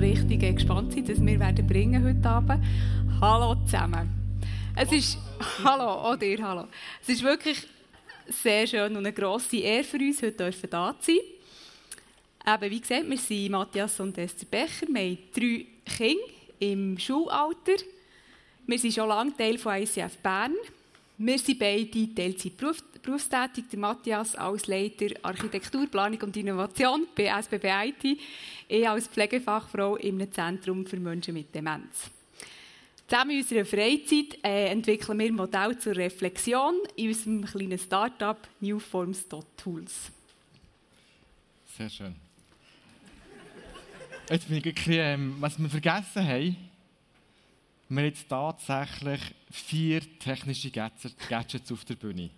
richtig gespannt sind, dass wir werden bringen heute Abend. Hallo zusammen. Es ist, hallo, auch dir, hallo. Es ist wirklich sehr schön und eine grosse Ehre für uns, heute dürfen da zu sein. Eben, wie gesagt, wir sind Matthias und Esther Becher. Wir haben drei Kinder im Schulalter. Wir sind schon lange Teil von ICF Bern. Wir sind beide Teilzeit berufstätig. Der Matthias als Leiter Architektur, Planung und Innovation bei SBB IT. Ich als Pflegefachfrau im Zentrum für Menschen mit Demenz. Zusammen in unserer Freizeit äh, entwickeln wir Modelle zur Reflexion in unserem kleinen Startup Newforms.tools. Sehr schön. Jetzt bin ich bisschen, ähm, was wir vergessen haben. Wir haben jetzt tatsächlich vier technische Gadgets auf der Bühne.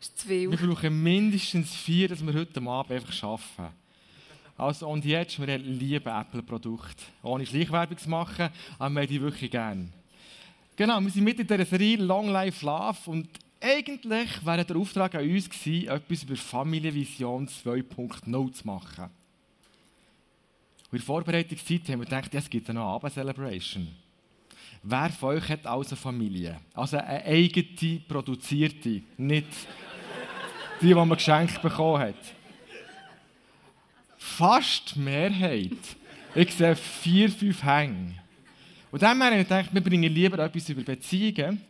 Ist zu viel. Wir brauchen mindestens vier, dass wir heute Abend einfach schaffen. Also, und jetzt, wir lieben Apple-Produkte. Ohne Schleichwerbung zu machen, aber wir haben die wirklich gerne. Genau, wir sind mit in dieser Serie Long Life Love und eigentlich wäre der Auftrag an uns gewesen, etwas über Familienvision 2.0 zu machen. Und in der Vorbereitungszeit haben wir gedacht, es gibt eine Abend-Celebration. Wer von euch hat also Familie? Also eine eigene, produzierte, nicht die, die man geschenkt bekommen hat. Fast die Mehrheit. Ich sehe vier, fünf Hänge. Und dann haben wir gedacht, wir bringen lieber etwas über Beziehungen.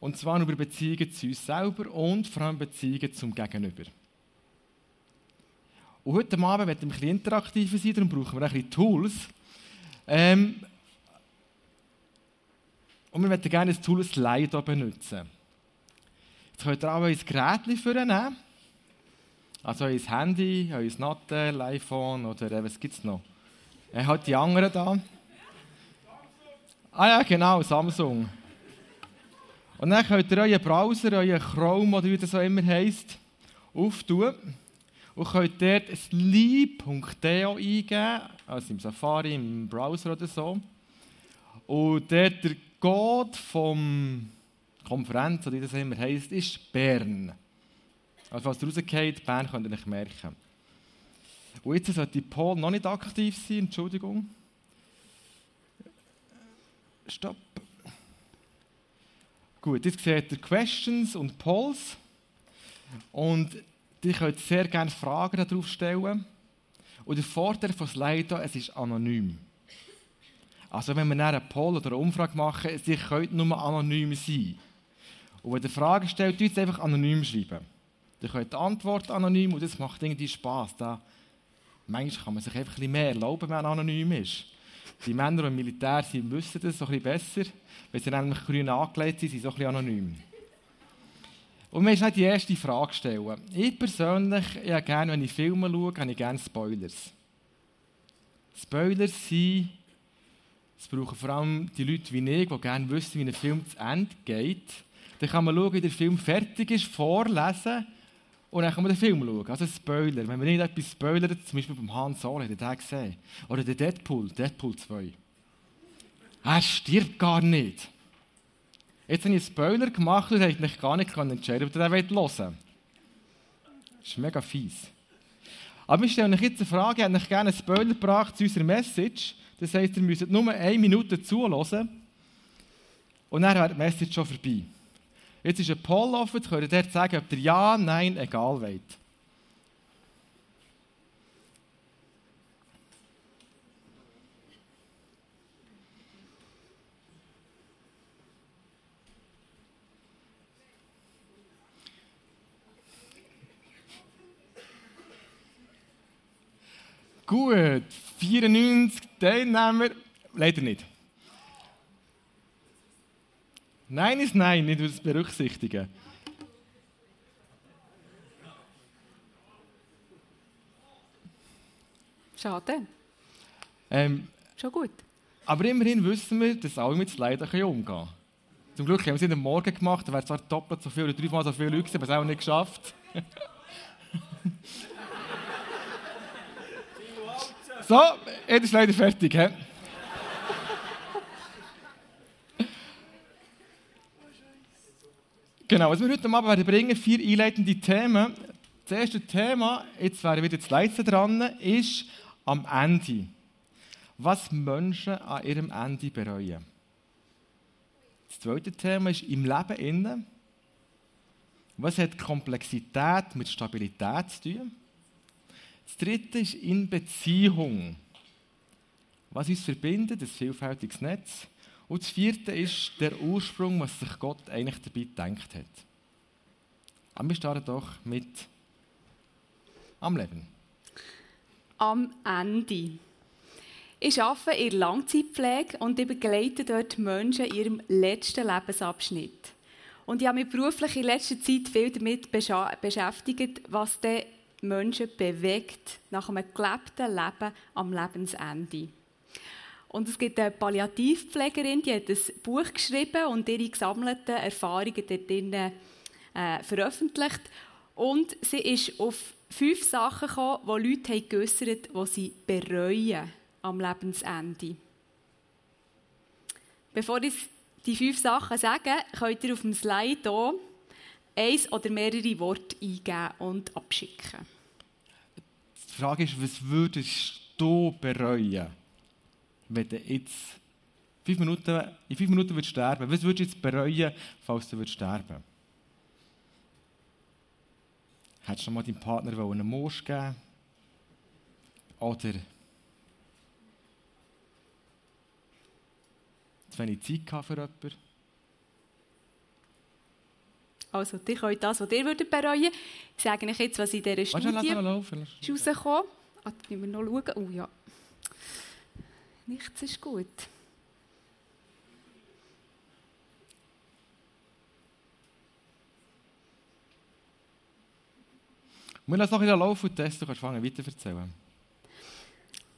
Und zwar über Beziehungen zu uns selber und vor allem Beziehungen zum Gegenüber. Und heute Abend werden wir ein bisschen interaktiver sein, darum brauchen wir ein bisschen Tools. Ähm, und wir möchten gerne das Tool Slido benutzen. Jetzt könnt ihr auch ein Gerät vornehmen. Also euer Handy, euer Natel, iPhone oder äh, was gibt es noch? Er hat die anderen da. Ah ja, genau, Samsung. Und dann könnt ihr euren Browser, euren Chrome oder wie das auch immer heisst, auftun. Und könnt dort sleep.de eingeben, also im Safari, im Browser oder so. Und dort der Code vom Konferenz, oder wie das immer heisst, ist Bern. Also was rausgeht, Bern könnt ihr nicht merken. Und jetzt sollte Paul noch nicht aktiv sein, Entschuldigung. Stopp. Gut, jetzt seht ihr Questions und Polls. Und ihr könnt sehr gerne Fragen darauf stellen. Und der Vorteil von Slido, es ist anonym. Also wenn wir eine Poll oder eine Umfrage machen, sie können nur anonym sein. Und wenn ihr Fragen stellt, tut es einfach anonym schreiben. Ihr könnt die Antwort anonym und das macht irgendwie Spass. Da, manchmal kann man sich einfach ein bisschen mehr erlauben, wenn man anonym ist. Die Männer, die im Militär sind, wissen das so ein bisschen besser. Wenn sie nämlich grün angelegt sind, sind sie so ein bisschen anonym. Und wir müssen die erste Frage stellen. Ich persönlich, ja, gerne, wenn ich Filme schaue, habe ich gerne Spoilers. Spoilers sind, es brauchen vor allem die Leute wie ich, die gerne wissen, wie ein Film zu Ende geht. Dann kann man schauen, wie der Film fertig ist, vorlesen und dann kann man den Film schauen. Also Spoiler. Wenn man nicht etwas spoilert, zum Beispiel beim Han Solo, er den gesehen. Oder der Deadpool, Deadpool 2. Er stirbt gar nicht. Jetzt habe ich einen Spoiler gemacht und ich mich gar nicht entscheiden, ob ihr den hören wollt. Das ist mega fies. Aber wir stellen euch jetzt eine Frage, ich hätte gerne einen Spoiler gebracht zu unserer Message. Das heisst, ihr müsst nur eine Minute zuhören und dann wäre die Message schon vorbei. Jetzt ist ein Poll offen, jetzt könnt ihr sagen, ob ihr Ja, Nein, egal wollt. Gut, 94 Teilnehmer, leider nicht. Nein ist Nein, nicht das berücksichtigen. Schade. Ähm, Schon gut. Aber immerhin wissen wir, dass alle mit Leiden umgehen können. Zum Glück haben wir es in den Morgen gemacht, da wäre zwar doppelt so viel oder dreimal so viele Leute, aber es auch nicht geschafft. so, jetzt ist leider fertig. He? Genau, was wir heute Abend bringen, vier einleitende Themen. Das erste Thema, jetzt wäre wieder das Letzte dran, ist am Ende. was Menschen an ihrem Ende bereuen. Das zweite Thema ist im Leben innen. Was hat Komplexität mit Stabilität zu tun? Das dritte ist in Beziehung. Was uns verbindet, das vielfältiges Netz. Und das vierte ist der Ursprung, was sich Gott eigentlich dabei gedacht hat. Aber wir starten doch mit am Leben. Am Ende. Ich arbeite in der Langzeitpflege und ich begleite dort Menschen in ihrem letzten Lebensabschnitt. Und ich habe mich beruflich in letzter Zeit viel damit beschäftigt, was die Menschen bewegt nach einem gelebten Leben am Lebensende. Und es gibt eine Palliativpflegerin, die hat ein Buch geschrieben und ihre gesammelten Erfahrungen dort äh, veröffentlicht. Und sie ist auf fünf Sachen gekommen, die Leute haben geäussert haben, die sie bereuen am Lebensende. Bevor ich die fünf Sachen sage, könnt ihr auf dem Slide hier eins oder mehrere Worte eingeben und abschicken. Die Frage ist, was würdest du bereuen, wenn du jetzt fünf Minuten, in fünf Minuten würdest sterben Was würdest du jetzt bereuen, falls du würdest sterben Hättest du noch mal deinem Partner einen Mosch geben Oder zu wenig Zeit für jemanden? Also, ihr könnt das, was ihr würdet bereuen Ich sage euch jetzt, was in dieser Studie ist rausgekommen. Ah, müssen wir noch schauen. Oh ja. Nichts ist gut. Wir lassen noch ein laufen und testen, du kannst fangen weiter erzählen.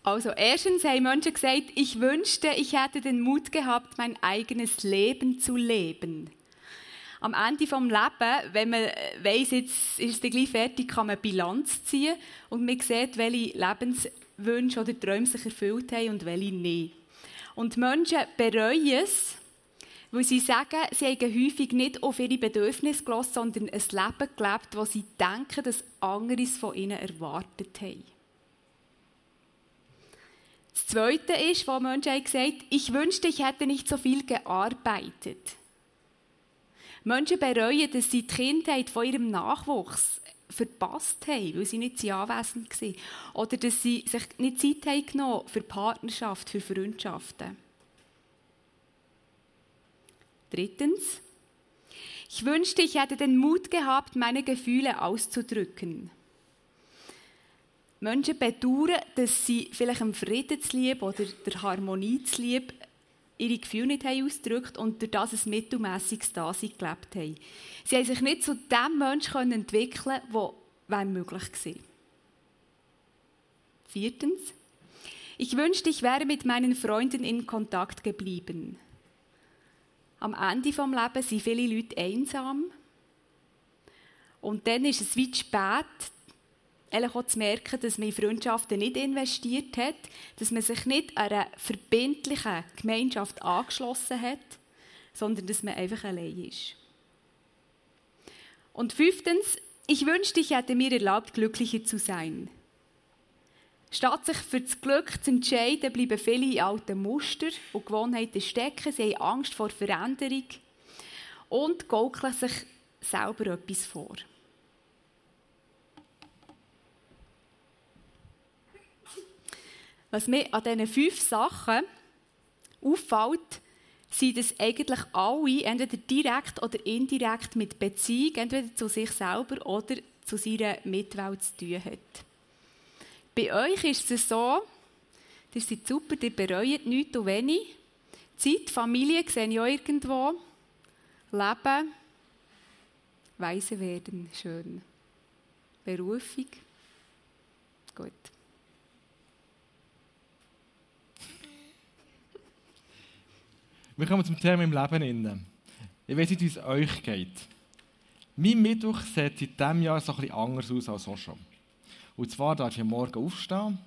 Also erstens haben Menschen gesagt, ich wünschte, ich hätte den Mut gehabt, mein eigenes Leben zu leben. Am Ende vom Leben, wenn man weiß, jetzt ist es gleich fertig, kann man Bilanz ziehen und man sieht, welche Lebenswünsche oder Träume sich erfüllt haben und welche nicht. Und Menschen bereuen es, weil sie sagen, sie haben häufig nicht auf ihre Bedürfnisse gelassen, sondern ein Leben gelebt, wo sie denken, dass andere es von ihnen erwartet haben. Das Zweite ist, wo Menschen haben gesagt ich wünschte, ich hätte nicht so viel gearbeitet. Menschen bereuen, dass sie die Kindheit von ihrem Nachwuchs verpasst haben, weil sie nicht anwesend waren. Oder dass sie sich nicht Zeit haben genommen für Partnerschaft, für Freundschaften. Drittens. Ich wünschte, ich hätte den Mut gehabt, meine Gefühle auszudrücken. Menschen bedauern, dass sie vielleicht dem Frieden zulieb oder der Harmonie zulieb ihre Gefühle nicht ausgedrückt und durch das ein mittelmässiges Dasein gelebt haben. Sie haben sich nicht zu dem Menschen entwickeln können, der möglich war. Viertens. Ich wünschte, ich wäre mit meinen Freunden in Kontakt geblieben. Am Ende des Lebens sind viele Leute einsam. Und dann ist es weit spät, auch zu merken, dass man in Freundschaften nicht investiert hat, dass man sich nicht einer verbindlichen Gemeinschaft angeschlossen hat, sondern dass man einfach allein ist. Und fünftens, ich wünschte, ich hätte mir erlaubt, glücklicher zu sein. Statt sich für das Glück zu entscheiden, bleiben viele in alten Muster und Gewohnheiten stecken. Sie haben Angst vor Veränderung und gaukeln sich selber etwas vor. Was mir an diesen fünf Sachen auffällt, sind, dass eigentlich alle entweder direkt oder indirekt mit Beziehung, entweder zu sich selber oder zu seiner Mitwelt zu tun hat. Bei euch ist es so, ihr seid super, ihr bereut nichts und wenig. Zeit, Familie sehe ich auch irgendwo. Leben, weise werden, schön. Berufung, gut. Wir kommen zum Thema im Leben. Ich weiß nicht, wie es euch geht. Mein Mittwoch sieht seit diesem Jahr so etwas anders aus als auch schon. Und zwar darf ich morgen aufstehen,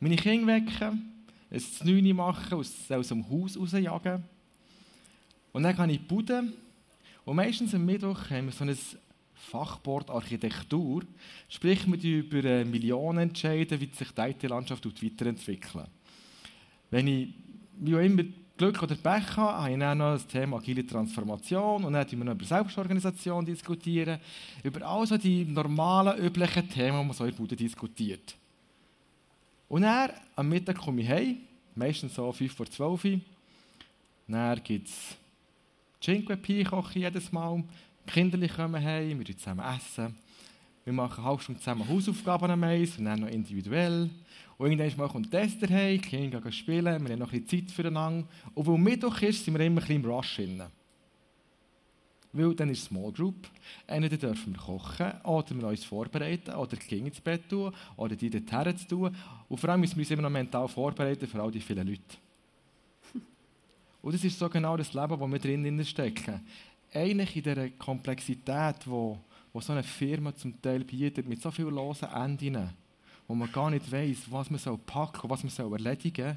meine Kinder wecken, ein Znüni machen und aus dem Haus rausjagen. Und dann gehe ich in Bude. Und meistens am Mittwoch haben wir so ein Fachbord Architektur, sprich wir über Millionen entscheiden, wie sich die IT-Landschaft weiterentwickelt. Wenn ich wie auch immer Glück oder Pech habe, habe ich dann noch das Thema agile Transformation und dann diskutieren wir über Selbstorganisation, diskutieren, über all so die normalen, üblichen Themen, die man so in der Bude diskutiert. Und dann, am Mittag komme ich heim, meistens so 5 vor 12 Uhr. Dann gibt es Cinque Pi koche jedes Mal. Die Kinder kommen heim, wir zusammen essen. Wir machen eine halbe Stunde zusammen Hausaufgaben am Eis und dann noch individuell. Und irgendwann mal kommt Test daheim, die Kinder gehen spielen, wir haben noch ein bisschen Zeit füreinander. Und weil Mittwoch ist, sind wir immer ein bisschen im Rush drin. Weil dann ist Small Group. Entweder dürfen wir kochen, oder wir uns vorbereiten, oder die Kinder ins Bett tun, oder die dorthin zu tun. Und vor allem müssen wir uns immer noch mental vorbereiten für all die vielen Leute. Und das ist so genau das Leben, das wir drinnen stecken. Eigentlich in dieser Komplexität, wo, wo so eine Firma zum Teil bietet, mit so vielen losen Enden, wo man gar nicht weiß, was man soll packen was man soll erledigen soll.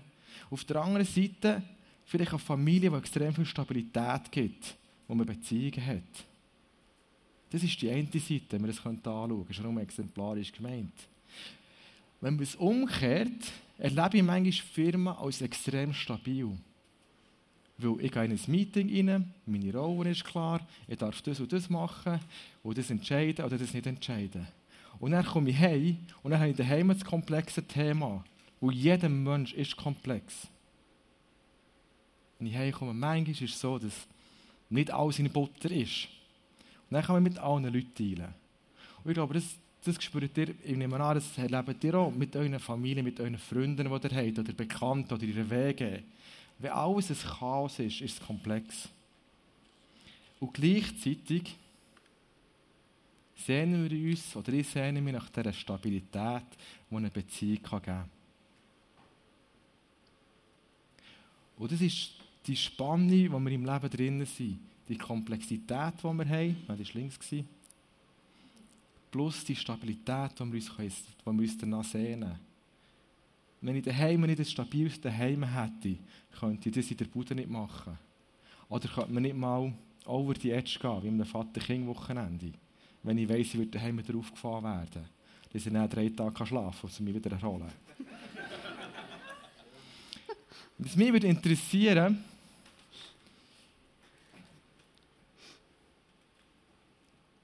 Auf der anderen Seite vielleicht eine Familie, die extrem viel Stabilität gibt, wo man Beziehungen hat. Das ist die eine Seite, wenn man das anschauen könnte. Das ist nur exemplarisch gemeint. Wenn man es umkehrt, erlebe ich manchmal Firmen als extrem stabil. Weil ich gehe in ein Meeting rein, meine Rolle ist klar, ich darf das und das machen und das entscheiden oder das nicht entscheiden. Und dann komme ich heim und dann habe ich daheim das komplexe Thema. Weil jeder Mensch ist komplex. Wenn ich heimkomme, manchmal ist es so, dass nicht alles in Butter ist. Und dann kann man mit allen Leuten teilen. Und ich glaube, das, das spürt ihr, ich nehme an, das erlebt ihr auch mit euren Familien, mit euren Freunden, die ihr habt, oder Bekannten, oder ihre Wege. Wenn alles ein Chaos ist, ist es komplex. Und gleichzeitig sehnen wir uns, oder ich sehne mich nach dieser Stabilität, die eine Beziehung geben kann. Und das ist die Spannung, die wir im Leben drinnen sind. Die Komplexität, die wir haben, das war links, plus die Stabilität, die wir uns, die wir uns danach sehnen. Wenn ich daheim nicht ein stabiles Daheim hätte, könnte ich das in der Bude nicht machen. Oder könnte man nicht mal over die Edge gehen, wie am Vater-Kind-Wochenende. Wenn ich weiss, ich würde daheim drauf gefahren werden. Dass ich dann drei Tage schlafen kann und mich wieder erholen Was mich würde interessieren,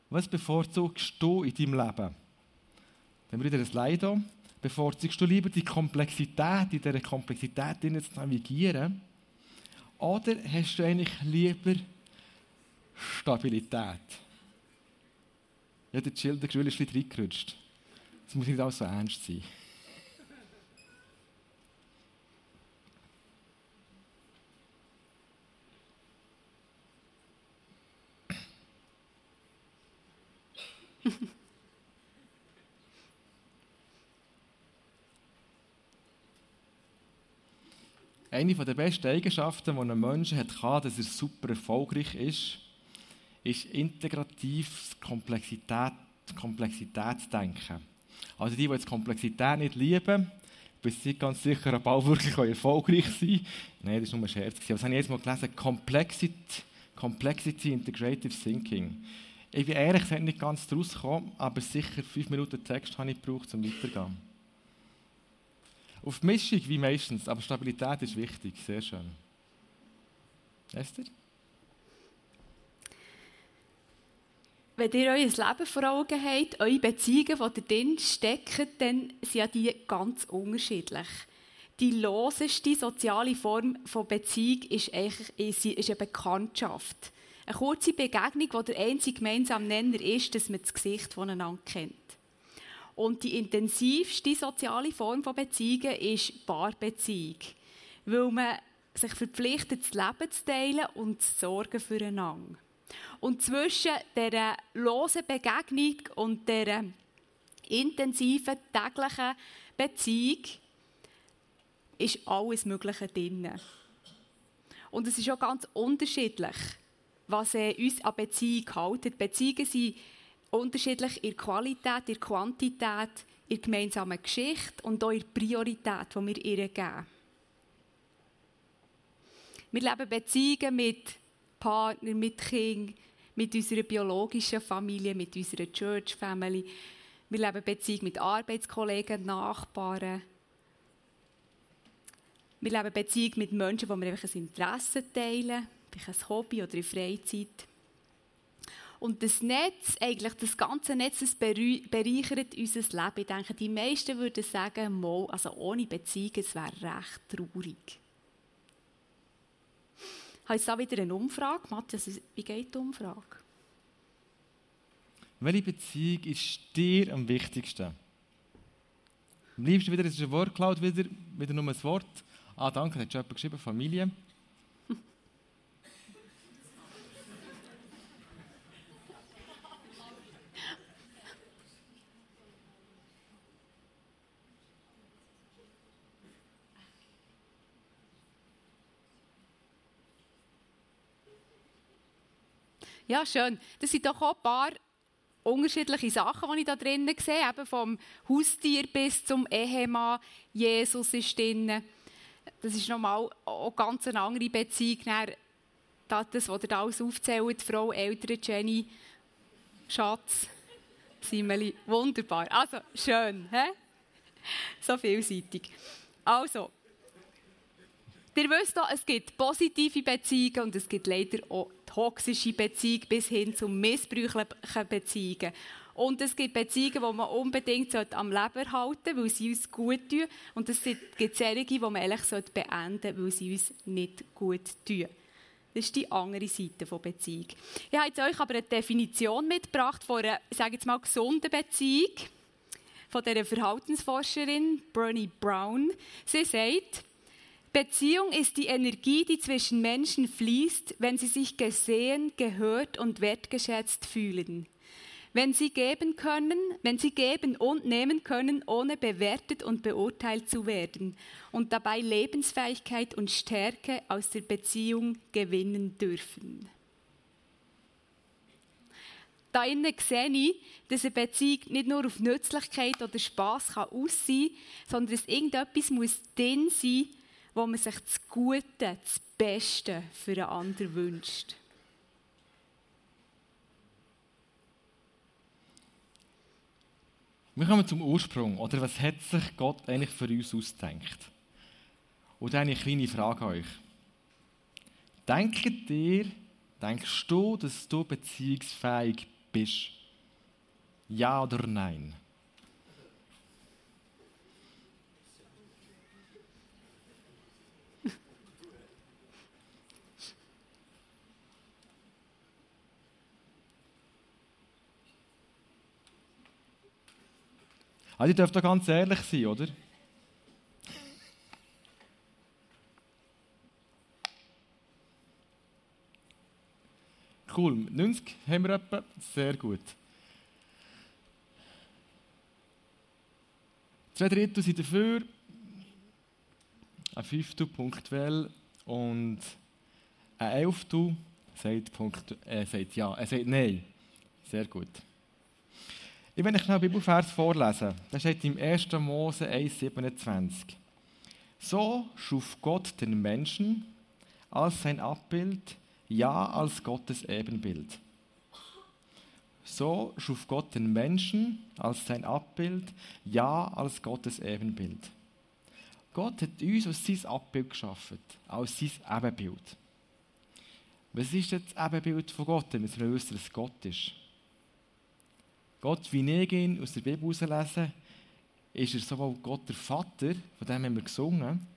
was bevorzugst du in deinem Leben? Dann haben wir wieder ein hier. Bevorzugst du lieber die Komplexität, in dieser Komplexität zu navigieren? Oder hast du eigentlich lieber Stabilität? Ja, der Chill, der Grill ist ein bisschen reingerutscht. Das muss nicht alles so ernst sein. Eine der besten Eigenschaften, die ein Mensch hat, kann, dass er super erfolgreich ist, ist integratives Komplexität, Komplexitätsdenken. Also die, die jetzt Komplexität nicht lieben, bist nicht ganz sicher, ob alle wirklich erfolgreich sein Nein, das war nur ein Scherz. Das habe ich jetzt mal gelesen. Complexity, Complexity Integrative Thinking. Ich bin ehrlich gesagt nicht ganz daraus gekommen, aber sicher fünf Minuten Text habe ich gebraucht, um weiterzugehen. Auf Mischung wie meistens, aber Stabilität ist wichtig, sehr schön. Esther? Wenn ihr euer Leben vor Augen habt, eure Beziehungen, die drin stecken, dann sind die ganz unterschiedlich. Die loseste soziale Form von Beziehung ist, eigentlich, ist eine Bekanntschaft. Eine kurze Begegnung, wo der einzige gemeinsame Nenner ist, dass man das Gesicht voneinander kennt. Und die intensivste soziale Form von Beziehungen ist Paarbeziehung. Weil man sich verpflichtet, das Leben zu teilen und zu sorgen füreinander. Und zwischen dieser losen Begegnung und dieser intensiven täglichen Beziehung ist alles Mögliche drin. Und es ist auch ganz unterschiedlich, was uns an Beziehung hält. Beziehungen sind unterschiedlich in der Qualität, in der Quantität, in der gemeinsamen Geschichte und auch in der Priorität, die wir ihr geben. Wir leben Beziehungen mit Partnern, mit Kindern, mit unserer biologischen Familie, mit unserer Church Family. Wir leben Beziehungen mit Arbeitskollegen, Nachbarn. Wir leben Beziehung mit Menschen, wo wir einfach ein Interesse teilen, vielleicht ein Hobby oder eine Freizeit. Und das Netz, eigentlich das ganze Netz, das bereichert unser Leben. Ich denke, die meisten würden sagen, mal, also ohne Beziehung, es wäre recht traurig. Habe jetzt da wieder eine Umfrage. Matthias, wie geht die Umfrage? Welche Beziehung ist dir am wichtigsten? Am liebsten wieder, es ist ein Wortcloud, wieder, wieder nur ein Wort. Ah, danke, hat schon jemand geschrieben, Familie. Ja, schön. Das sind doch auch ein paar unterschiedliche Sachen, die ich da drinnen sehe. Eben vom Haustier bis zum Ehemann. Jesus ist drin. Das ist nochmal eine ganz andere Beziehung. Das, was ihr da alles aufzählt, Frau, Eltern, Jenny, Schatz, Simeli. Wunderbar. Also, schön. He? So vielseitig. Also, ihr wisst auch, es gibt positive Beziehungen und es gibt leider auch toxische Beziehungen bis hin zu missbräuchlichen Beziehungen. Und es gibt Beziehungen, die man unbedingt am Leben halten sollte, weil sie uns gut tun. Und es gibt solche, die man ehrlich beenden sollte, weil sie uns nicht gut tun. Das ist die andere Seite der Beziehung. Ich habe euch aber eine Definition mitgebracht von einer, sage jetzt mal, gesunden Beziehung von der Verhaltensforscherin Bernie Brown. Sie sagt, Beziehung ist die Energie, die zwischen Menschen fließt, wenn sie sich gesehen, gehört und wertgeschätzt fühlen. Wenn sie geben können, wenn sie geben und nehmen können, ohne bewertet und beurteilt zu werden und dabei Lebensfähigkeit und Stärke aus der Beziehung gewinnen dürfen. Da innen sehe ich, dass eine Beziehung nicht nur auf Nützlichkeit oder Spass aussehen kann, sondern dass irgendetwas muss drin sein, wo man sich das Gute, das Beste für einen anderen wünscht. Wir kommen zum Ursprung. Oder was hat sich Gott eigentlich für uns ausgedacht? Und eine kleine Frage an euch. Denkt ihr, denkst du, dass du beziehungsfähig bist? Ja oder nein? Also, ihr dürft doch ganz ehrlich sein, oder? Cool, 90 haben wir etwa. Sehr gut. Zwei Drittel sind dafür, ein Fünftel punktuell und ein Elftel sagt, äh, sagt ja, er sagt nein. Sehr gut. Ich will euch schnell einen Bibelvers vorlesen. Das steht im 1. Mose 1,27. So schuf Gott den Menschen als sein Abbild, ja als Gottes Ebenbild. So schuf Gott den Menschen als sein Abbild, ja als Gottes Ebenbild. Gott hat uns aus sein Abbild geschaffen, aus sein Ebenbild. Was ist das Ebenbild von Gott? Wir müssen wissen, dass Gott ist. Gott, wie ich ihn aus der Bibel herauslese, ist er sowohl Gott der Vater, von dem haben wir gesungen,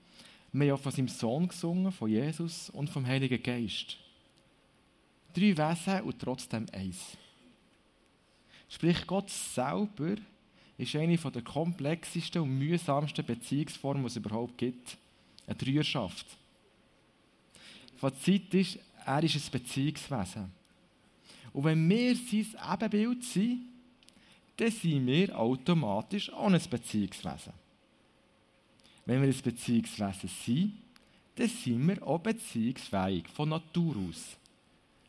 wir haben auch von seinem Sohn gesungen, von Jesus und vom Heiligen Geist. Drei Wesen und trotzdem eins. Sprich, Gott selber ist eine der komplexesten und mühsamsten Beziehungsformen, die es überhaupt gibt. Eine Dreierschaft. Fazit ist, er ist ein Beziehungswesen. Und wenn wir sein Ebenbild sind, dann sind wir automatisch auch ein Beziehungswesen. Wenn wir ein Beziehungswesen sind, dann sind wir auch beziehungsfähig, von Natur aus.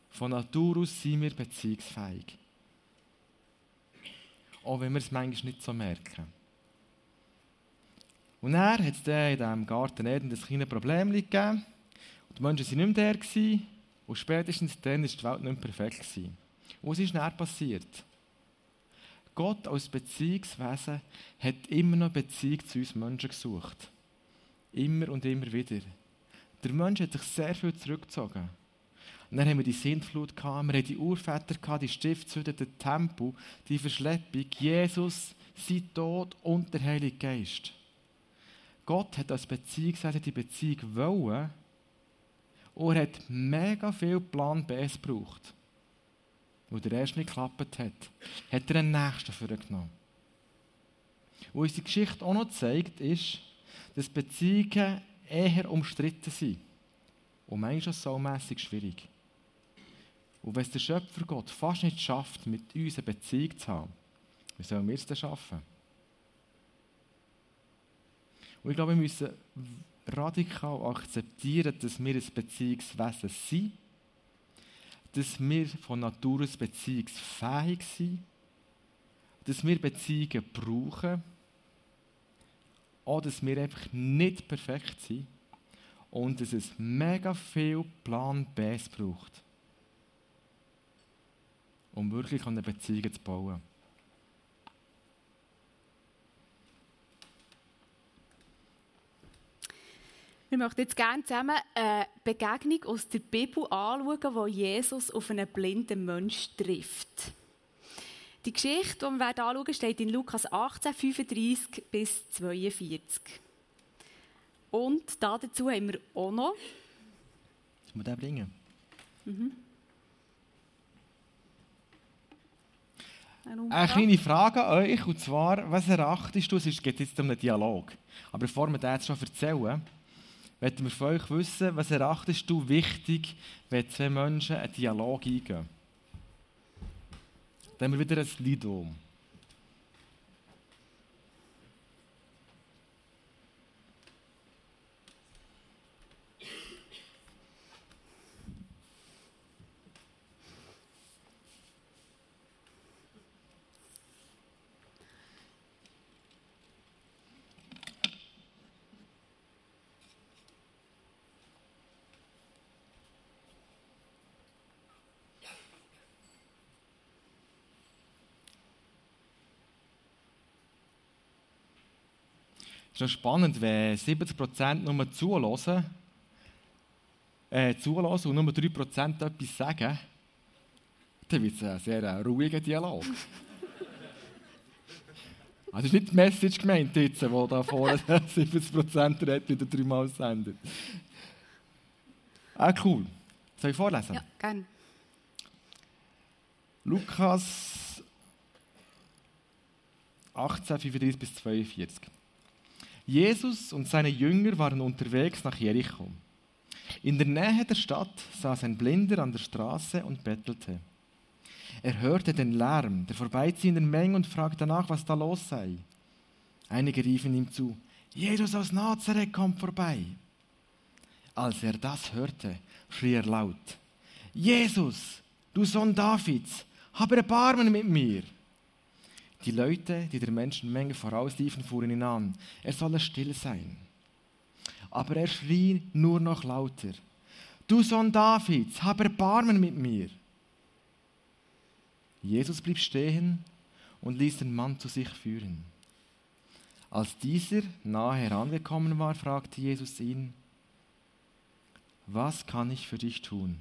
Von Natur aus sind wir beziehungsfähig. Auch wenn wir es manchmal nicht so merken. Und er hat es in diesem Garten Eden ein kleines Problem gegeben. Und die Menschen waren nicht mehr da. Und spätestens dann war die Welt nicht mehr perfekt. Und was ist dann passiert? Gott als Beziehungswesen hat immer noch Beziehung zu uns Menschen gesucht. Immer und immer wieder. Der Mensch hat sich sehr viel zurückgezogen. Und dann haben wir die Sintflut gehabt, wir haben die Urväter gehabt, die Stiftshütte, den Tempel, die Verschleppung, Jesus, sein Tod und der Heilige Geist. Gott hat als Beziehungswesen die Beziehung wollen und er hat mega viel Plan B gebraucht. Wo der erste nicht geklappt hat, hat er einen nächsten für genommen. Was unsere Geschichte auch noch zeigt, ist, dass Beziehungen eher umstritten sind. Und manchmal saumässig schwierig. Und wenn es der Schöpfer Gott fast nicht schafft, mit uns eine Beziehung zu haben, wie sollen wir es denn schaffen? Und ich glaube, wir müssen radikal akzeptieren, dass wir ein Beziehungswesen sind, dass wir von Natur aus beziehungsfähig sind, dass wir Beziehungen brauchen, auch dass wir einfach nicht perfekt sind und dass es mega viel Plan B braucht, um wirklich eine Beziehung zu bauen. Wir möchten jetzt gerne zusammen eine Begegnung aus der Bibel anschauen, wo Jesus auf einen blinden Menschen trifft. Die Geschichte, die wir anschauen werden, steht in Lukas 18, 35 bis 42. Und dazu haben wir auch noch. Sollen wir den bringen? Mhm. Eine kleine Frage an euch, und zwar, was erachtest du, es geht jetzt um einen Dialog, aber bevor wir das jetzt schon erzählen, möchten wir von euch wissen, was erachtest du wichtig, wenn zwei Menschen einen Dialog eingehen? Dann haben wir wieder ein Lied um. Ist noch spannend, wenn 70% nur zulassen, äh, zulassen und nur 3% etwas sagen, dann wird es ein sehr ruhiger Dialog. Also ist nicht die Message gemeint, jetzt, wo da vorne 70% redet und dreimal sendet. Ah, cool. Soll ich vorlesen? Ja, gerne. Lukas 18, 35 bis 42. Jesus und seine Jünger waren unterwegs nach Jericho. In der Nähe der Stadt saß ein Blinder an der Straße und bettelte. Er hörte den Lärm der vorbeiziehenden Menge und fragte nach, was da los sei. Einige riefen ihm zu, Jesus aus Nazareth kommt vorbei. Als er das hörte, schrie er laut, Jesus, du Sohn Davids, hab Erbarmen mit mir. Die Leute, die der Menschenmenge vorausliefen, fuhren ihn an. Er solle still sein. Aber er schrie nur noch lauter. Du Sohn Davids, hab Erbarmen mit mir. Jesus blieb stehen und ließ den Mann zu sich führen. Als dieser nahe herangekommen war, fragte Jesus ihn, was kann ich für dich tun?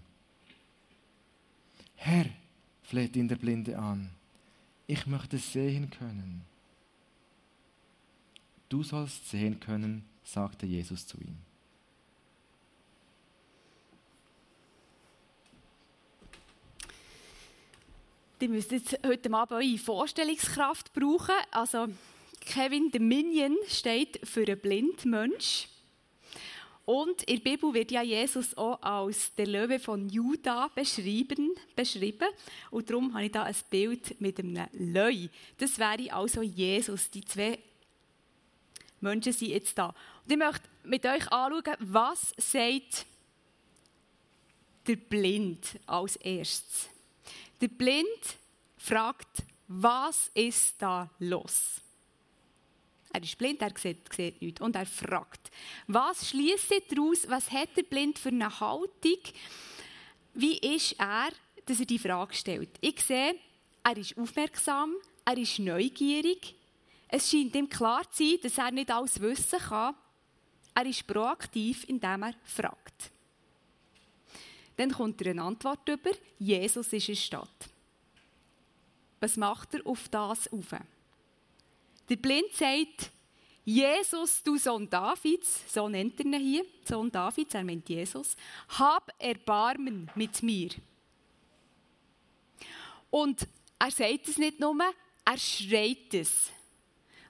Herr, fleht ihn der Blinde an ich möchte sehen können. Du sollst sehen können, sagte Jesus zu ihm. Die müsst jetzt heute Abend eure Vorstellungskraft brauchen. Also Kevin, der Minion, steht für einen blinden Mensch. Und in der Bibel wird ja Jesus auch als der Löwe von Juda beschrieben. beschrieben. Und darum habe ich da ein Bild mit einem Löwe. Das wäre also Jesus. Die zwei Menschen sind jetzt da. Und ich möchte mit euch anschauen, was sagt der Blind als erstes. Der Blind fragt, was ist da los? Er ist blind, er sieht, sieht nichts. Und er fragt. Was schließt er daraus? Was hat der Blind für eine Haltung? Wie ist er, dass er die Frage stellt? Ich sehe, er ist aufmerksam, er ist neugierig. Es scheint ihm klar zu sein, dass er nicht alles wissen kann. Er ist proaktiv, indem er fragt. Dann kommt er eine Antwort über, Jesus ist in Stadt. Was macht er auf das auf? Der Blind sagt, Jesus, du Sohn Davids, so nennt er ihn hier, Sohn Davids, er meint Jesus, hab Erbarmen mit mir. Und er sagt es nicht nur, er schreit es.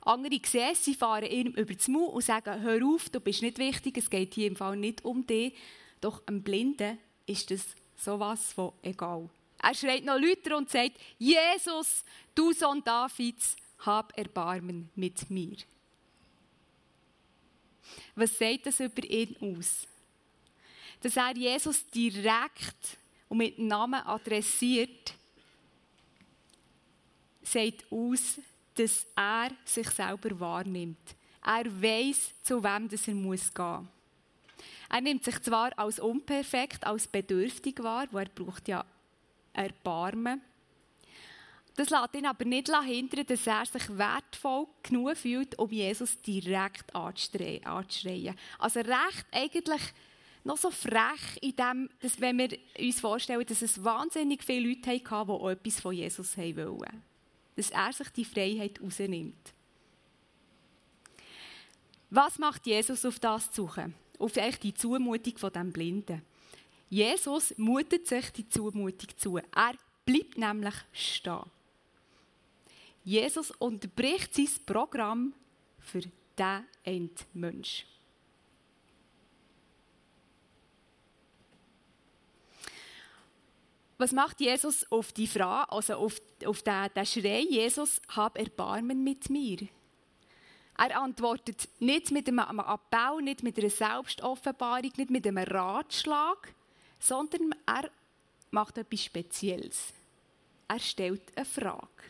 Andere sehen sie fahren ihm über das Maul und sagen, hör auf, du bist nicht wichtig, es geht hier im Fall nicht um dich. Doch einem Blinden ist das sowas von egal. Er schreit noch lauter und sagt, Jesus, du Sohn Davids, hab Erbarmen mit mir. Was sagt das über ihn aus? Dass er Jesus direkt und mit Namen adressiert, sagt aus, dass er sich selber wahrnimmt. Er weiß, zu wem er muss gehen. Er nimmt sich zwar als unperfekt, als bedürftig wahr, wo er braucht ja Erbarmen. Das lässt ihn aber nicht hindern, dass er sich wertvoll genug fühlt, um Jesus direkt anzuschreien. Also recht eigentlich noch so frech in dem, dass wenn wir uns vorstellen, dass es wahnsinnig viele Leute hatten, die auch etwas von Jesus wollten. Dass er sich die Freiheit rausnimmt. Was macht Jesus auf das zu suchen? Auf die Zumutung von dem Blinden. Jesus mutet sich die Zumutung zu. Er bleibt nämlich stehen. Jesus unterbricht sein Programm für diesen Endmensch. Was macht Jesus auf die Frage, also auf, auf den, den Schrei, Jesus, hab Erbarmen mit mir? Er antwortet nicht mit einem Appell, nicht mit einer Selbstoffenbarung, nicht mit einem Ratschlag, sondern er macht etwas Spezielles. Er stellt eine Frage.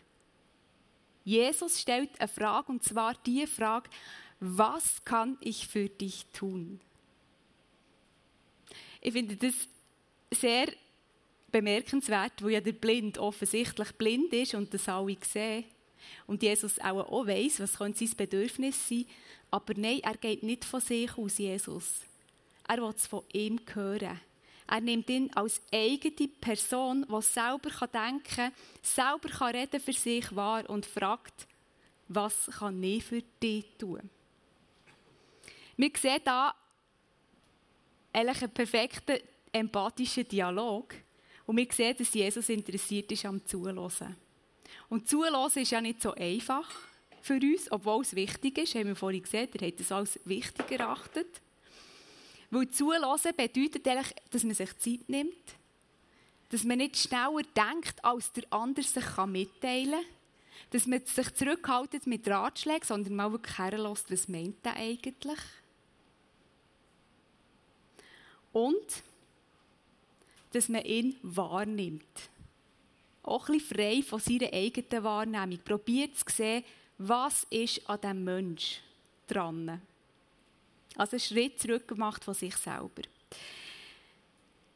Jesus stellt eine Frage, und zwar die Frage, was kann ich für dich tun? Ich finde das sehr bemerkenswert, weil ja der Blind offensichtlich blind ist und das alle sehen. Und Jesus auch, auch weiss, was sein Bedürfnis sein. Aber nein, er geht nicht von sich aus, Jesus. Er will es von ihm hören. Er nimmt ihn als eigene Person, die selber denken kann, selber reden für sich wahr und fragt, was kann ich für dich tun? Wir sehen eigentlich einen perfekten empathischen Dialog. Und wir sehen, dass Jesus interessiert ist am Zuhören. Und Zuhören ist ja nicht so einfach für uns, obwohl es wichtig ist. Haben wir vorhin gesehen, er hat es als wichtig erachtet. Weil Zulassen bedeutet eigentlich, dass man sich Zeit nimmt, dass man nicht schneller denkt, als der andere sich mitteilen kann, dass man sich zurückhaltet mit Ratschlägen, sondern mal wirklich herlässt, was meint er eigentlich. Und dass man ihn wahrnimmt. Auch ein bisschen frei von seiner eigenen Wahrnehmung. Probiert zu sehen, was ist an diesem Menschen dran ist. Also einen Schritt zurück gemacht von sich selber.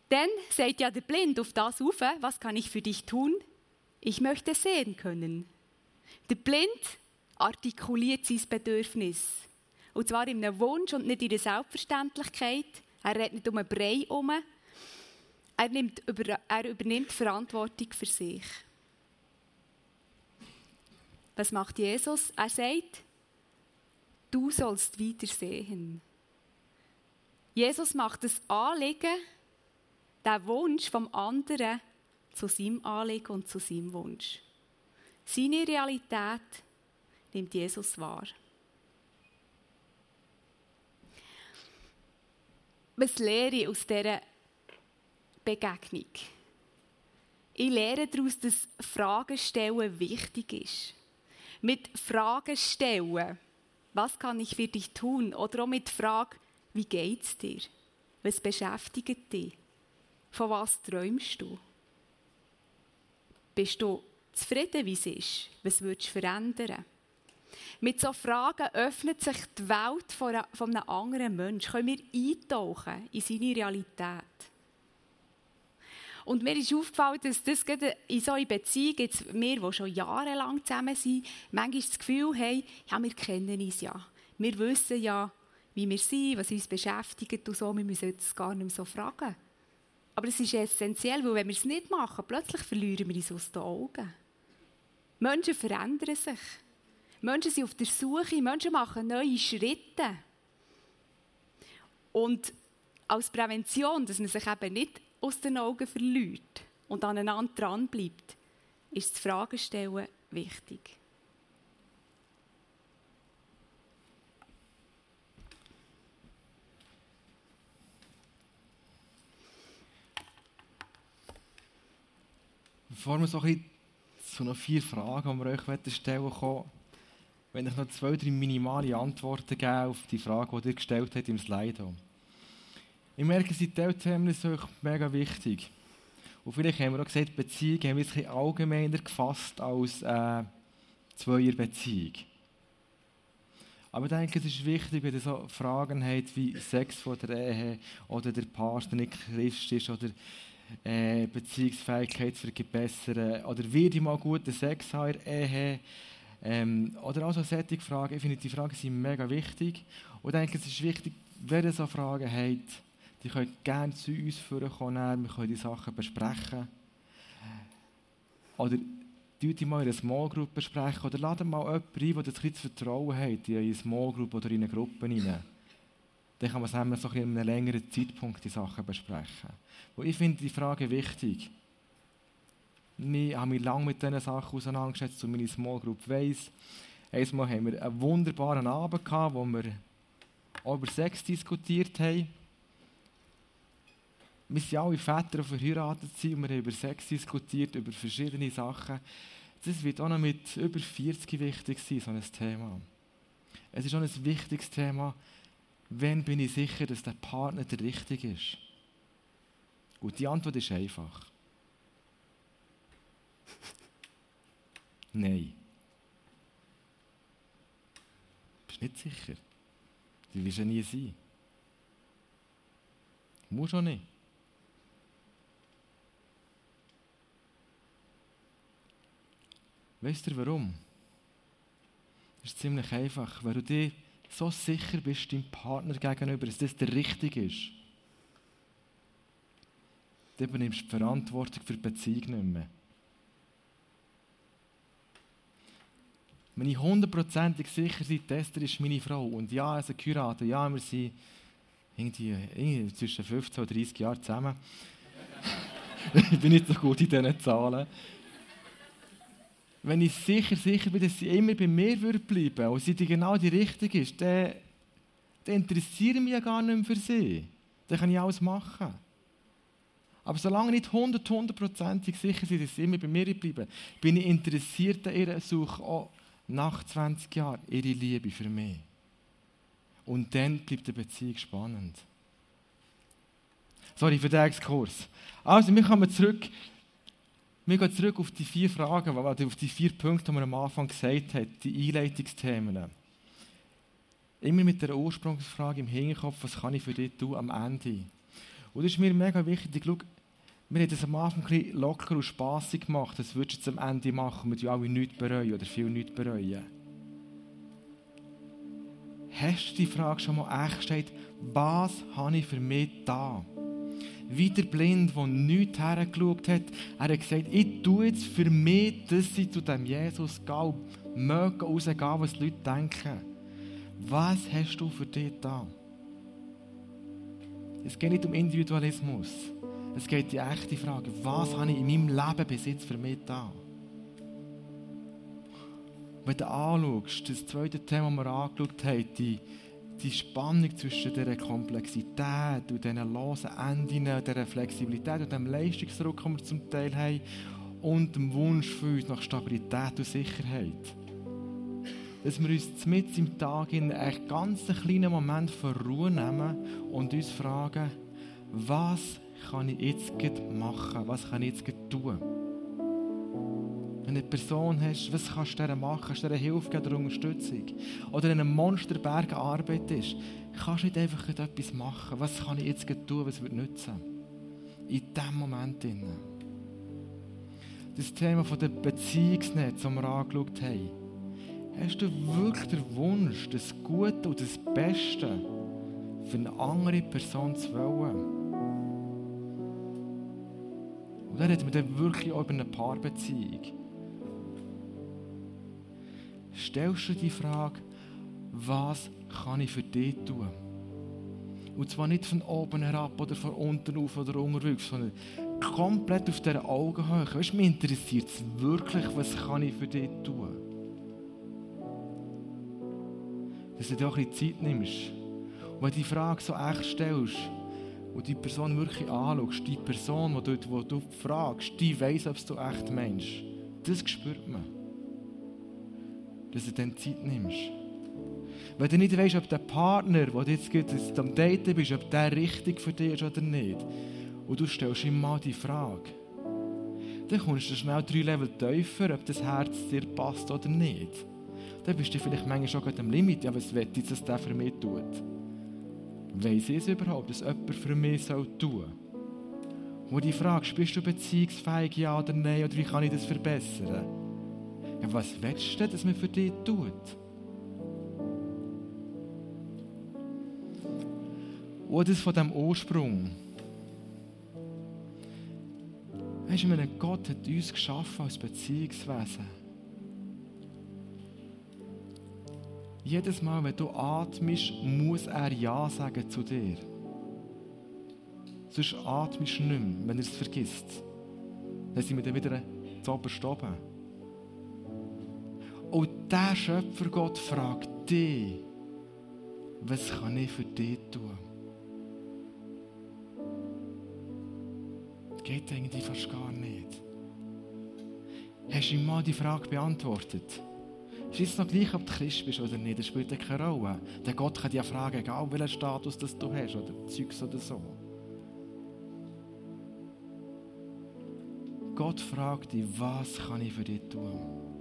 Dann sagt ja der Blind auf das auf, was kann ich für dich tun? Ich möchte sehen können. Der Blind artikuliert sein Bedürfnis. Und zwar in einem Wunsch und nicht in der Selbstverständlichkeit. Er redet nicht um einen Brei herum. Er, nimmt, er übernimmt Verantwortung für sich. Was macht Jesus? Er sagt, du sollst wieder sehen. Jesus macht das Anliegen, den Wunsch vom anderen zu seinem Anliegen und zu seinem Wunsch. Seine Realität nimmt Jesus wahr. Was lehre ich aus dieser Begegnung? Ich lehre daraus, dass Fragen stellen wichtig ist. Mit Fragen stellen was kann ich für dich tun? Oder auch mit der Frage, wie geht es dir? Was beschäftigt dich? Von was träumst du? Bist du zufrieden, wie es ist? Was würdest du verändern? Mit solchen Fragen öffnet sich die Welt von einem anderen Menschen. Können wir eintauchen in seine Realität? Und mir ist aufgefallen, dass das in so einer Beziehung, jetzt wir, die schon jahrelang zusammen sind, manchmal das Gefühl haben, ja, wir kennen uns ja. Wir wissen ja, wie wir sind, was uns beschäftigt und so. Wir müssen uns gar nicht mehr so fragen. Aber es ist essentiell, weil wenn wir es nicht machen, plötzlich verlieren wir uns aus den Augen. Menschen verändern sich. Menschen sind auf der Suche, Menschen machen neue Schritte. Und als Prävention, dass man sich eben nicht aus den Augen verliert und aneinander dranbleibt, ist das Fragestellen wichtig. Bevor wir so ein zu noch vier Fragen, die wir euch stellen kommen, wenn ich noch zwei, drei minimale Antworten gebe auf die Frage, die ihr gestellt habt im Slide. Ich merke, die Teilthemen sind euch mega wichtig. Und vielleicht haben wir auch gesagt, Beziehung haben wir ein bisschen allgemeiner gefasst als äh, Zweierbeziehung. Aber ich denke, es ist wichtig, wenn ihr so Fragen habt wie Sex vor der Ehe oder der Partner nicht Christ ist oder äh, Beziehungsfähigkeit verbessern oder wird ich mal guten Sex haben in der Ehe ähm, oder auch so solche Fragen. Ich finde, die Fragen sind mega wichtig und ich denke, es ist wichtig, wenn ihr so Fragen habt, die könnt gerne zu uns kommen, wir können die Sachen besprechen. Oder die mal in einer Small Group besprechen oder laden mal jemanden ein, der ein zu vertrauen hat, in eine Small Group oder in eine Gruppe rein. Dann kann man zusammen so in einem längeren Zeitpunkt die Sachen besprechen. Und ich finde die Frage wichtig. Ich habe mich lange mit diesen Sachen auseinandergesetzt, und meine Small Group weiss. Einmal haben wir einen wunderbaren Abend gehabt, wo wir über Sex diskutiert haben wir sind alle Väter, die verheiratet sind und wir haben über Sex diskutiert, über verschiedene Sachen. Das wird auch noch mit über 40 wichtig sein, so ein Thema. Es ist auch ein wichtiges Thema, wenn bin ich sicher, dass der Partner der richtige ist. Und die Antwort ist einfach. Nein. Bist nicht sicher? Du wirst ja nie sein. Du musst auch nicht. Weißt du warum? Das ist ziemlich einfach. Weil du dir so sicher bist, deinem Partner gegenüber, dass das der Richtige ist. Du übernimmst die Verantwortung für die Beziehung nicht mehr. Wenn ich hundertprozentig sicher bin, Tester ist meine Frau und ja, also geheiratet, ja, wir sind irgendwie, irgendwie zwischen 15 und 30 Jahren zusammen. ich bin nicht so gut in diesen Zahlen wenn ich sicher, sicher bin, dass sie immer bei mir bleiben würde und sie genau die Richtige ist, dann, dann interessiere ich mich ja gar nicht mehr für sie. Dann kann ich alles machen. Aber solange ich nicht 100, 100%ig sicher bin, dass sie immer bei mir bleiben, bin ich interessiert an ihr, suche auch nach 20 Jahren ihre Liebe für mich. Und dann bleibt die Beziehung spannend. Sorry für den Exkurs. Also, wir kommen zurück wir gehen zurück auf die vier Fragen, auf die vier Punkte, die wir am Anfang gesagt haben, die Einleitungsthemen. Immer mit der Ursprungsfrage im Hinterkopf, was kann ich für dich tun am Ende? Und das ist mir mega wichtig. Schau, wir haben das am Anfang ein locker und spassig gemacht. Das würdest du jetzt am Ende machen, mit ja alle nichts bereuen oder viel nichts bereuen. Hast du die Frage schon mal echt gestellt, was habe ich für mich da? Wie der Blind, der nichts hergeschaut hat. Er hat gesagt, ich tue jetzt für mich, dass sie zu dem Jesus gehen, mögen rausgehen, was die Leute denken. Was hast du für dich da? Es geht nicht um Individualismus. Es geht die echte Frage, was habe ich in meinem Leben bis jetzt für mich da? Wenn du anschaust, das zweite Thema, das wir angeschaut haben, die die Spannung zwischen dieser Komplexität und diesen losen Enden, dieser Flexibilität und dem Leistungsdruck, den wir zum Teil haben, und dem Wunsch für uns nach Stabilität und Sicherheit. Dass wir uns mit im Tag in einen ganz kleinen Moment von Ruhe nehmen und uns fragen, was kann ich jetzt machen? Was kann ich jetzt tun? Wenn du eine Person hast, was kannst du dir machen? Kannst du dir Hilfe geben oder Unterstützung? Oder in einem Monsterberg arbeitest, kannst du nicht einfach etwas machen. Was kann ich jetzt tun, was wird nützen? In diesem Moment. Das Thema der Beziehungsnetz, das wir angeschaut haben. Hast du wirklich den Wunsch, das Gute und das Beste für eine andere Person zu wollen. Und dann reden wir dann wirklich auch über eine Paarbeziehung. Stellst du die Frage, was kann ich für dich tun? Und zwar nicht von oben herab oder von unten auf oder unterwegs, sondern komplett auf dieser Augenhöhe. Weißt du, mich interessiert es wirklich, was kann ich für dich tun? Dass du dir auch ein bisschen Zeit nimmst. Und wenn du die Frage so echt stellst und die Person wirklich anschaust, die Person, die du, die du fragst, die weiss, ob du echt meinst. Das spürt man. Dass du dann Zeit nimmst. Wenn du nicht weißt, ob der Partner, der jetzt gerade am Daten bist, ob der richtig für dich ist oder nicht, und du stellst ihm mal die Frage, dann kommst du schnell drei Level tiefer, ob das Herz dir passt oder nicht. Dann bist du vielleicht manchmal schon am Limit, ja, was will ich, dass der für mich tut? Weiss ich es überhaupt, dass jemand für mich soll tun soll? Wo die Frage, bist du beziehungsfähig, ja oder nein, oder wie kann ich das verbessern? Ja, was willst du, dass man für dich tut? Und das von dem Ursprung. Weißt du, meine, Gott hat uns geschaffen als Beziehungswesen. Jedes Mal, wenn du atmest, muss er Ja sagen zu dir. Sonst atmest du nicht mehr, wenn er es vergisst. Dann sind wir dann wieder zu oben. Und der Schöpfer Gott fragt dich, was kann ich für dich tun? geht eigentlich fast gar nicht. Hast du ihm mal die Frage beantwortet? Ist es noch gleich, ob du Christ bist oder nicht? Das spielt keine Rolle. Der Gott kann dir fragen, egal welchen Status das du hast oder Zeugs oder so. Gott fragt dich, was kann ich für dich tun?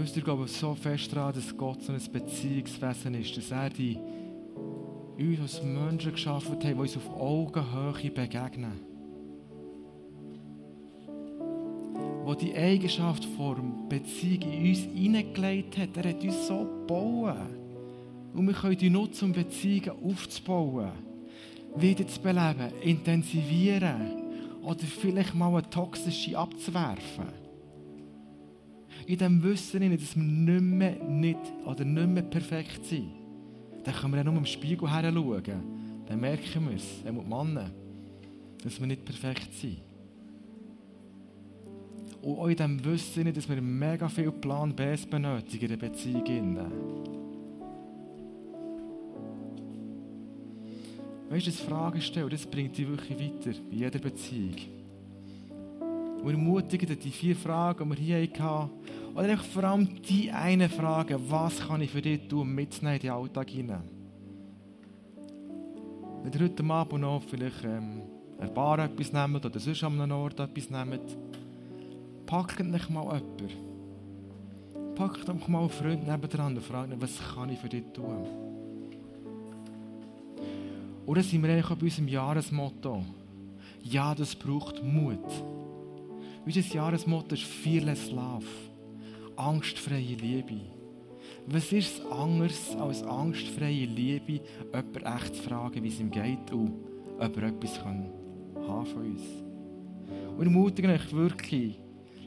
Wisst ihr, glaube so fest daran, dass Gott so ein Beziehungswesen ist, dass er die uns als Menschen geschaffen hat, die uns auf Augenhöhe begegnen. Wo die Eigenschaft von Beziehung in uns hineingelegt hat, er hat uns so gebaut. Und wir können die nutzen, um Beziehungen aufzubauen, wieder zu beleben, intensivieren oder vielleicht mal eine toxische abzuwerfen in dem Wissen, dass wir nicht mehr, nicht, oder nicht mehr perfekt sind, dann können wir ja nur im Spiegel her schauen. Dann merken wir es, die Männer, dass wir nicht perfekt sind. Und auch in dem Wissen, dass wir mega viel Plan B benötigen in der Beziehung. Weißt du, das Fragen stellen, das bringt dich wirklich weiter in jeder Beziehung. Und ermutigen die vier Fragen, die wir hier hatten, oder vor allem die eine Frage, was kann ich für dich tun, mitzunehmen in den Alltag hinein? Wenn ihr heute Abend noch vielleicht ähm, ein Bar etwas nehmt oder sonst an einem Ort etwas nehmt, packt nicht mal jemanden. Packt doch mal einen Freund nebendran und fragt ihn, was kann ich für dich tun? Oder sind wir eigentlich bei unserem Jahresmotto? Ja, das braucht Mut. Unser Jahresmotto ist Fearless Love angstfreie Liebe. Was ist es anders als angstfreie Liebe, jemanden echt zu fragen, wie es ihm geht und ob er etwas kann haben von uns? Und ermutigen euch wirklich,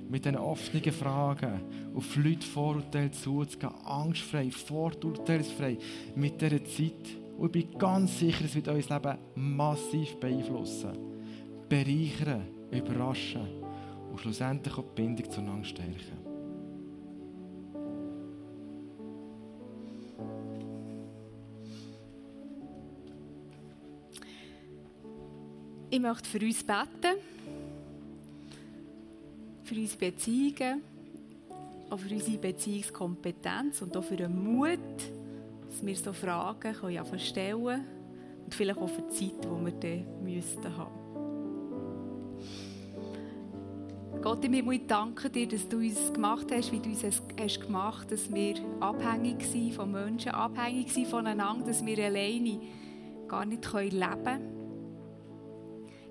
mit diesen offenen Fragen auf Leute Vorurteile zuzugehen, angstfrei, vorurteilsfrei, mit dieser Zeit. Und ich bin ganz sicher, es wird unser Leben massiv beeinflussen, bereichern, überraschen und schlussendlich auch die Bindung zueinander stärken. Ich möchte für uns beten, für unsere Beziehungen, auch für unsere Beziehungskompetenz und auch für den Mut, dass wir so Fragen können stellen und vielleicht auch für die Zeit, die wir dann müssten haben. Gott, ich danke dir, dass du uns gemacht hast, wie du uns hast gemacht hast, dass wir abhängig sind von Menschen, abhängig sind voneinander, dass wir alleine gar nicht leben können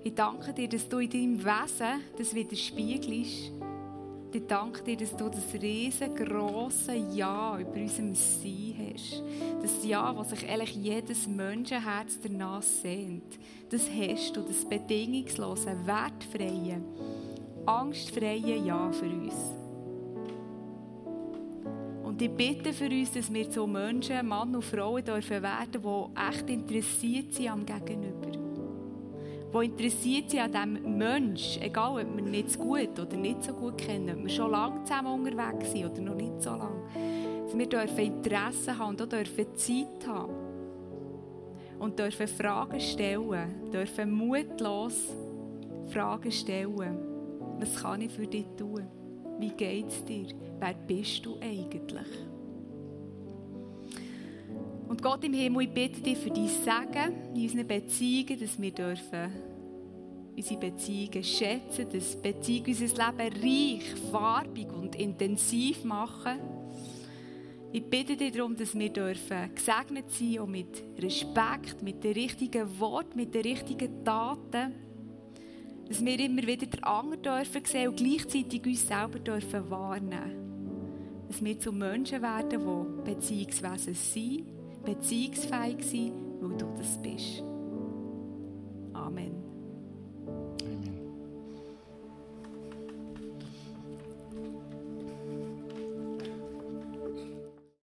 ich danke dir, dass du in deinem Wesen das widerspiegelst, ich danke dir, dass du das riesengroße Ja über unserem Sein hast. Das Ja, was sich eigentlich jedes Menschenherz danach sehnt. Das hast du, das bedingungslose, wertfreie, angstfreie Ja für uns. Und ich bitte für uns, dass wir zu Menschen, Mann und Frauen dürfen werden, die echt interessiert sind am Gegenüber die interessiert sind an diesem Menschen, egal ob wir ihn nicht so gut oder nicht so gut kennen, ob wir schon lange zusammen unterwegs sind oder noch nicht so lange. Dass wir dürfen Interesse haben und auch dürfen Zeit haben. Und dürfen Fragen stellen, dürfen mutlos Fragen stellen. Was kann ich für dich tun? Wie geht es dir? Wer bist du eigentlich? Und Gott im Himmel, ich bitte dich für dein Segen in unseren Beziehungen, dass wir dürfen unsere Beziehungen schätzen, dass Beziehungen unser Leben reich, farbig und intensiv machen. Ich bitte dich darum, dass wir dürfen gesegnet sein und mit Respekt, mit den richtigen Worten, mit den richtigen Taten, dass wir immer wieder den anderen dürfen sehen und gleichzeitig uns selber dürfen warnen. Dass wir zu Menschen werden, die Beziehungswesen sind beziehungsfähig sein, weil du das bist. Amen.